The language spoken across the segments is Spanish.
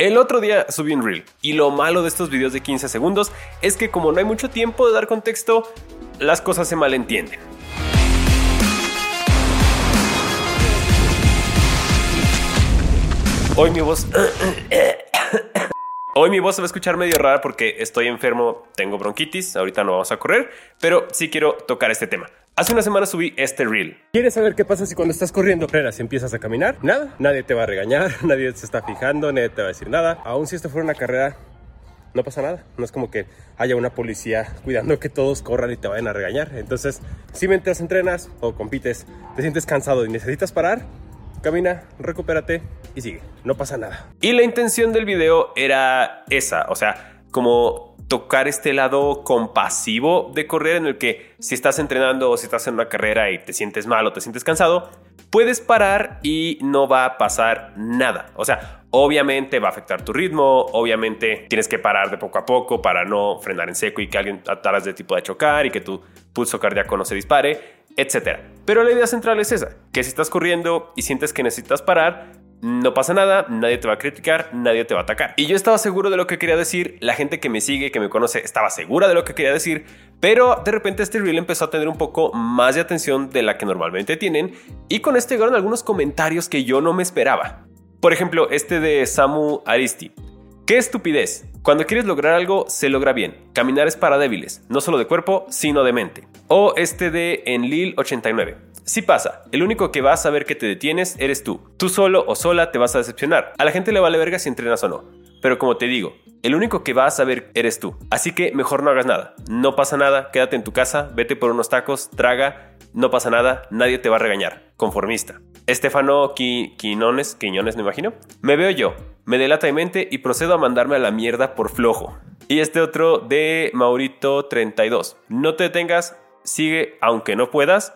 El otro día subí un reel y lo malo de estos videos de 15 segundos es que como no hay mucho tiempo de dar contexto, las cosas se malentienden. Hoy mi voz... Hoy mi voz se va a escuchar medio rara porque estoy enfermo, tengo bronquitis, ahorita no vamos a correr, pero sí quiero tocar este tema. Hace una semana subí este reel. ¿Quieres saber qué pasa si cuando estás corriendo si empiezas a caminar? Nada, nadie te va a regañar, nadie se está fijando, nadie te va a decir nada. Aún si esto fuera una carrera, no pasa nada. No es como que haya una policía cuidando que todos corran y te vayan a regañar. Entonces, si mientras entrenas o compites, te sientes cansado y necesitas parar, camina, recupérate y sigue. No pasa nada. Y la intención del video era esa, o sea, como tocar este lado compasivo de correr en el que si estás entrenando o si estás en una carrera y te sientes mal o te sientes cansado, puedes parar y no va a pasar nada. O sea, obviamente va a afectar tu ritmo, obviamente tienes que parar de poco a poco para no frenar en seco y que alguien atrás de ti pueda chocar y que tu pulso cardíaco no se dispare etcétera. Pero la idea central es esa, que si estás corriendo y sientes que necesitas parar, no pasa nada, nadie te va a criticar, nadie te va a atacar. Y yo estaba seguro de lo que quería decir, la gente que me sigue, que me conoce, estaba segura de lo que quería decir, pero de repente este reel empezó a tener un poco más de atención de la que normalmente tienen, y con esto llegaron algunos comentarios que yo no me esperaba. Por ejemplo, este de Samu Aristi. ¡Qué estupidez! Cuando quieres lograr algo, se logra bien. Caminar es para débiles, no solo de cuerpo, sino de mente. O este de Enlil 89. Si pasa, el único que va a saber que te detienes eres tú. Tú solo o sola te vas a decepcionar. A la gente le vale verga si entrenas o no. Pero como te digo, el único que va a saber eres tú. Así que mejor no hagas nada. No pasa nada, quédate en tu casa, vete por unos tacos, traga, no pasa nada, nadie te va a regañar. Conformista. Estefano Quinones, Quiñones me imagino. Me veo yo, me delata de mente y procedo a mandarme a la mierda por flojo. Y este otro de Maurito32. No te detengas, sigue aunque no puedas,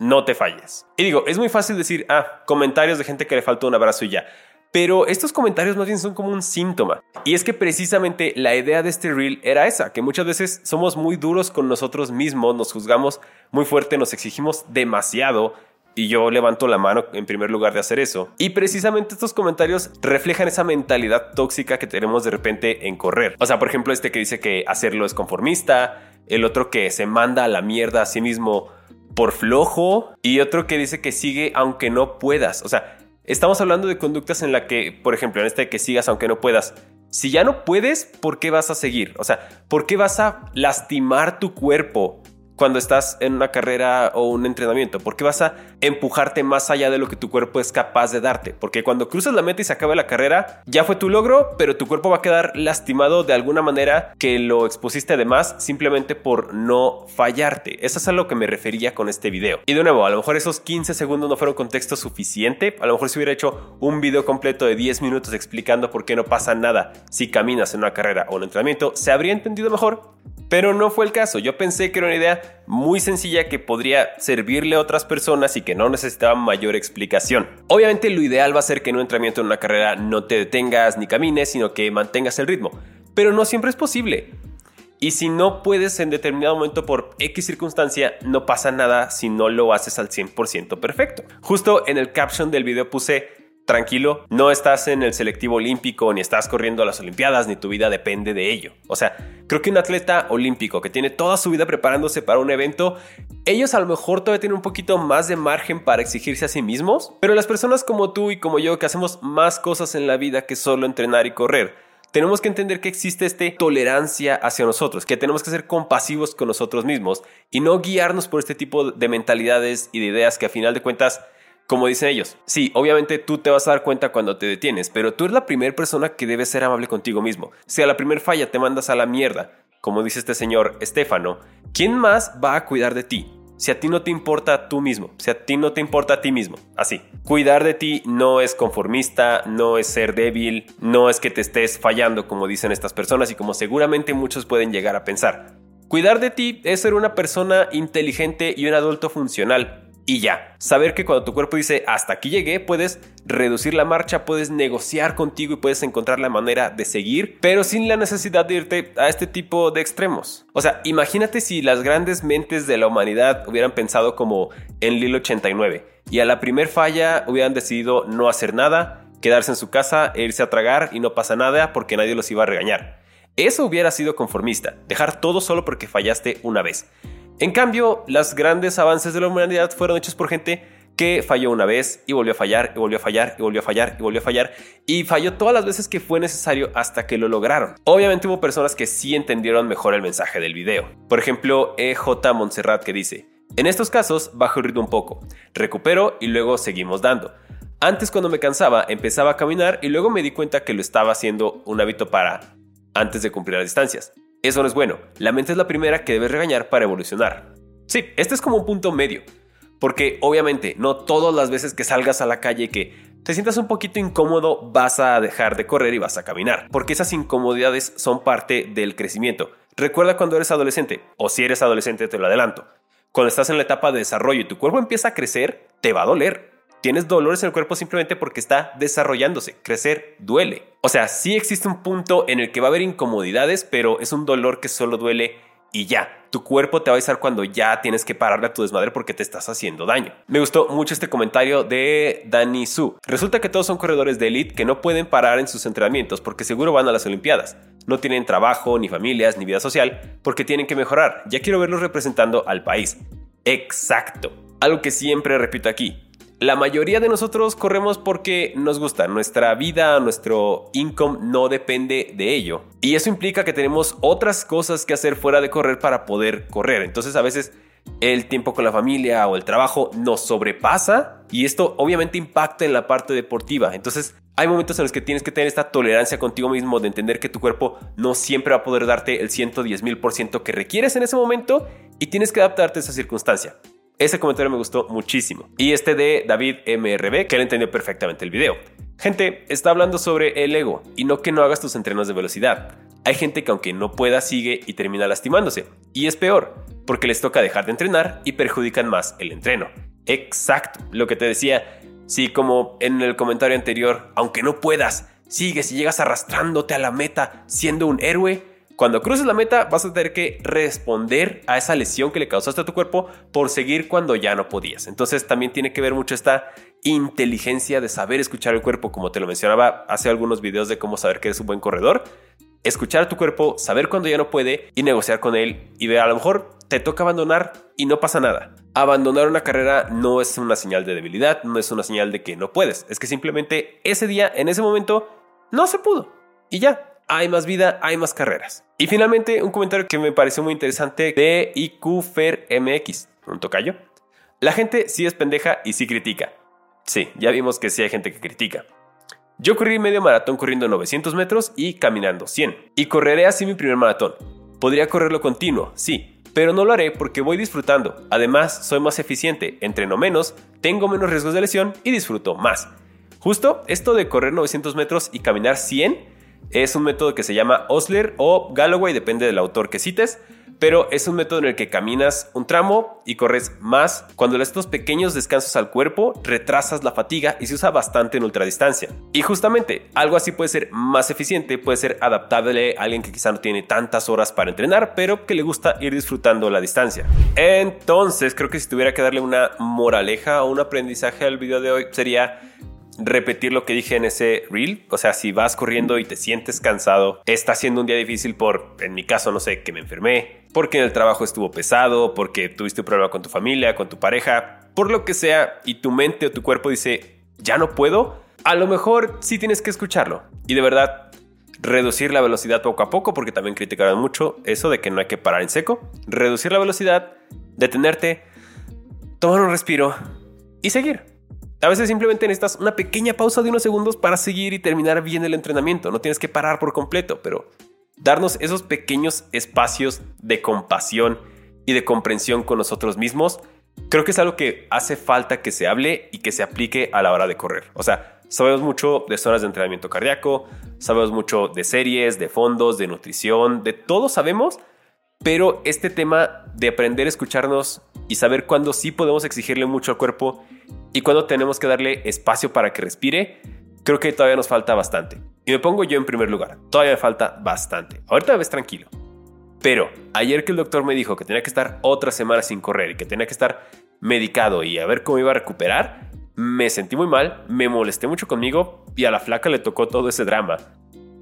no te falles. Y digo, es muy fácil decir, ah, comentarios de gente que le faltó un abrazo y ya. Pero estos comentarios más bien son como un síntoma. Y es que precisamente la idea de este reel era esa, que muchas veces somos muy duros con nosotros mismos, nos juzgamos muy fuerte, nos exigimos demasiado y yo levanto la mano en primer lugar de hacer eso. Y precisamente estos comentarios reflejan esa mentalidad tóxica que tenemos de repente en correr. O sea, por ejemplo, este que dice que hacerlo es conformista, el otro que se manda a la mierda a sí mismo por flojo y otro que dice que sigue aunque no puedas. O sea, estamos hablando de conductas en la que, por ejemplo, en este que sigas aunque no puedas, si ya no puedes, ¿por qué vas a seguir? O sea, ¿por qué vas a lastimar tu cuerpo? Cuando estás en una carrera o un entrenamiento? ¿Por qué vas a empujarte más allá de lo que tu cuerpo es capaz de darte? Porque cuando cruzas la meta y se acaba la carrera, ya fue tu logro, pero tu cuerpo va a quedar lastimado de alguna manera que lo expusiste además simplemente por no fallarte. Eso es a lo que me refería con este video. Y de nuevo, a lo mejor esos 15 segundos no fueron contexto suficiente. A lo mejor si hubiera hecho un video completo de 10 minutos explicando por qué no pasa nada si caminas en una carrera o un entrenamiento, se habría entendido mejor. Pero no fue el caso. Yo pensé que era una idea muy sencilla que podría servirle a otras personas y que no necesitaba mayor explicación. Obviamente lo ideal va a ser que en un entrenamiento en una carrera no te detengas ni camines, sino que mantengas el ritmo. Pero no siempre es posible. Y si no puedes en determinado momento por X circunstancia, no pasa nada si no lo haces al 100% perfecto. Justo en el caption del video puse tranquilo, no estás en el selectivo olímpico, ni estás corriendo a las Olimpiadas, ni tu vida depende de ello. O sea, creo que un atleta olímpico que tiene toda su vida preparándose para un evento, ellos a lo mejor todavía tienen un poquito más de margen para exigirse a sí mismos, pero las personas como tú y como yo que hacemos más cosas en la vida que solo entrenar y correr, tenemos que entender que existe esta tolerancia hacia nosotros, que tenemos que ser compasivos con nosotros mismos y no guiarnos por este tipo de mentalidades y de ideas que a final de cuentas como dicen ellos, sí, obviamente tú te vas a dar cuenta cuando te detienes, pero tú eres la primera persona que debe ser amable contigo mismo. Si a la primera falla te mandas a la mierda, como dice este señor Estefano, ¿quién más va a cuidar de ti? Si a ti no te importa tú mismo, si a ti no te importa a ti mismo, así. Cuidar de ti no es conformista, no es ser débil, no es que te estés fallando como dicen estas personas y como seguramente muchos pueden llegar a pensar. Cuidar de ti es ser una persona inteligente y un adulto funcional, y ya. Saber que cuando tu cuerpo dice hasta aquí llegué, puedes reducir la marcha, puedes negociar contigo y puedes encontrar la manera de seguir, pero sin la necesidad de irte a este tipo de extremos. O sea, imagínate si las grandes mentes de la humanidad hubieran pensado como en Lil 89 y a la primer falla hubieran decidido no hacer nada quedarse en su casa e irse a tragar y no pasa nada porque nadie los iba a regañar. Eso hubiera sido conformista, dejar todo solo porque fallaste una vez. En cambio, los grandes avances de la humanidad fueron hechos por gente que falló una vez y volvió a fallar y volvió a fallar y volvió a fallar y volvió a fallar y falló todas las veces que fue necesario hasta que lo lograron. Obviamente hubo personas que sí entendieron mejor el mensaje del video. Por ejemplo, EJ Montserrat que dice, en estos casos bajo el ritmo un poco, recupero y luego seguimos dando. Antes cuando me cansaba empezaba a caminar y luego me di cuenta que lo estaba haciendo un hábito para antes de cumplir las distancias. Eso no es bueno. La mente es la primera que debes regañar para evolucionar. Sí, este es como un punto medio. Porque obviamente no todas las veces que salgas a la calle que te sientas un poquito incómodo vas a dejar de correr y vas a caminar. Porque esas incomodidades son parte del crecimiento. Recuerda cuando eres adolescente, o si eres adolescente te lo adelanto. Cuando estás en la etapa de desarrollo y tu cuerpo empieza a crecer, te va a doler. Tienes dolores en el cuerpo simplemente porque está desarrollándose. Crecer duele. O sea, sí existe un punto en el que va a haber incomodidades, pero es un dolor que solo duele y ya. Tu cuerpo te va a avisar cuando ya tienes que pararle a tu desmadre porque te estás haciendo daño. Me gustó mucho este comentario de Danny Su. Resulta que todos son corredores de elite que no pueden parar en sus entrenamientos porque seguro van a las Olimpiadas. No tienen trabajo, ni familias, ni vida social porque tienen que mejorar. Ya quiero verlos representando al país. Exacto. Algo que siempre repito aquí. La mayoría de nosotros corremos porque nos gusta. Nuestra vida, nuestro income no depende de ello. Y eso implica que tenemos otras cosas que hacer fuera de correr para poder correr. Entonces a veces el tiempo con la familia o el trabajo nos sobrepasa y esto obviamente impacta en la parte deportiva. Entonces hay momentos en los que tienes que tener esta tolerancia contigo mismo de entender que tu cuerpo no siempre va a poder darte el 110 mil por ciento que requieres en ese momento y tienes que adaptarte a esa circunstancia. Ese comentario me gustó muchísimo. Y este de David MRB, que él entendió perfectamente el video. Gente, está hablando sobre el ego y no que no hagas tus entrenos de velocidad. Hay gente que aunque no pueda sigue y termina lastimándose. Y es peor, porque les toca dejar de entrenar y perjudican más el entreno. Exacto, lo que te decía. Sí, como en el comentario anterior, aunque no puedas, sigues y llegas arrastrándote a la meta siendo un héroe cuando cruces la meta vas a tener que responder a esa lesión que le causaste a tu cuerpo por seguir cuando ya no podías. Entonces también tiene que ver mucho esta inteligencia de saber escuchar el cuerpo, como te lo mencionaba hace algunos videos de cómo saber que eres un buen corredor. Escuchar a tu cuerpo, saber cuando ya no puede y negociar con él y ver a lo mejor te toca abandonar y no pasa nada. Abandonar una carrera no es una señal de debilidad, no es una señal de que no puedes, es que simplemente ese día, en ese momento, no se pudo. Y ya, hay más vida, hay más carreras. Y finalmente, un comentario que me pareció muy interesante de IQFerMX, un tocayo. La gente sí es pendeja y sí critica. Sí, ya vimos que sí hay gente que critica. Yo corrí medio maratón corriendo 900 metros y caminando 100. Y correré así mi primer maratón. Podría correrlo continuo, sí, pero no lo haré porque voy disfrutando. Además, soy más eficiente, entreno menos, tengo menos riesgos de lesión y disfruto más. Justo esto de correr 900 metros y caminar 100 es un método que se llama Osler o Galloway, depende del autor que cites, pero es un método en el que caminas un tramo y corres más. Cuando le estos pequeños descansos al cuerpo, retrasas la fatiga y se usa bastante en ultradistancia. Y justamente, algo así puede ser más eficiente, puede ser adaptable a alguien que quizá no tiene tantas horas para entrenar, pero que le gusta ir disfrutando la distancia. Entonces, creo que si tuviera que darle una moraleja o un aprendizaje al video de hoy, sería repetir lo que dije en ese reel. O sea, si vas corriendo y te sientes cansado, está siendo un día difícil por, en mi caso, no sé, que me enfermé, porque en el trabajo estuvo pesado, porque tuviste un problema con tu familia, con tu pareja, por lo que sea, y tu mente o tu cuerpo dice, ya no puedo, a lo mejor sí tienes que escucharlo. Y de verdad, reducir la velocidad poco a poco, porque también criticaron mucho eso de que no hay que parar en seco. Reducir la velocidad, detenerte, tomar un respiro y seguir. A veces simplemente necesitas una pequeña pausa de unos segundos para seguir y terminar bien el entrenamiento. No tienes que parar por completo, pero darnos esos pequeños espacios de compasión y de comprensión con nosotros mismos, creo que es algo que hace falta que se hable y que se aplique a la hora de correr. O sea, sabemos mucho de zonas de entrenamiento cardíaco, sabemos mucho de series, de fondos, de nutrición, de todo sabemos, pero este tema de aprender a escucharnos y saber cuándo sí podemos exigirle mucho al cuerpo y cuando tenemos que darle espacio para que respire, creo que todavía nos falta bastante. Y me pongo yo en primer lugar, todavía me falta bastante. Ahorita ves tranquilo. Pero ayer que el doctor me dijo que tenía que estar otra semana sin correr y que tenía que estar medicado y a ver cómo iba a recuperar, me sentí muy mal, me molesté mucho conmigo, y a la flaca le tocó todo ese drama.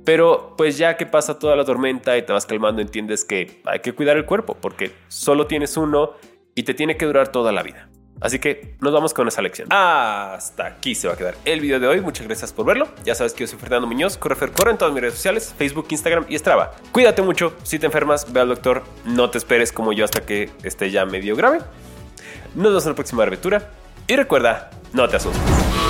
Pero pues ya que pasa toda la tormenta y te vas calmando, entiendes que hay que cuidar el cuerpo porque solo tienes uno y te tiene que durar toda la vida. Así que nos vamos con esa lección. Hasta aquí se va a quedar el video de hoy. Muchas gracias por verlo. Ya sabes que yo soy Fernando Muñoz, corre corre en todas mis redes sociales, Facebook, Instagram y Strava. Cuídate mucho. Si te enfermas, ve al doctor. No te esperes como yo hasta que esté ya medio grave. Nos vemos en la próxima aventura. Y recuerda, no te asustes.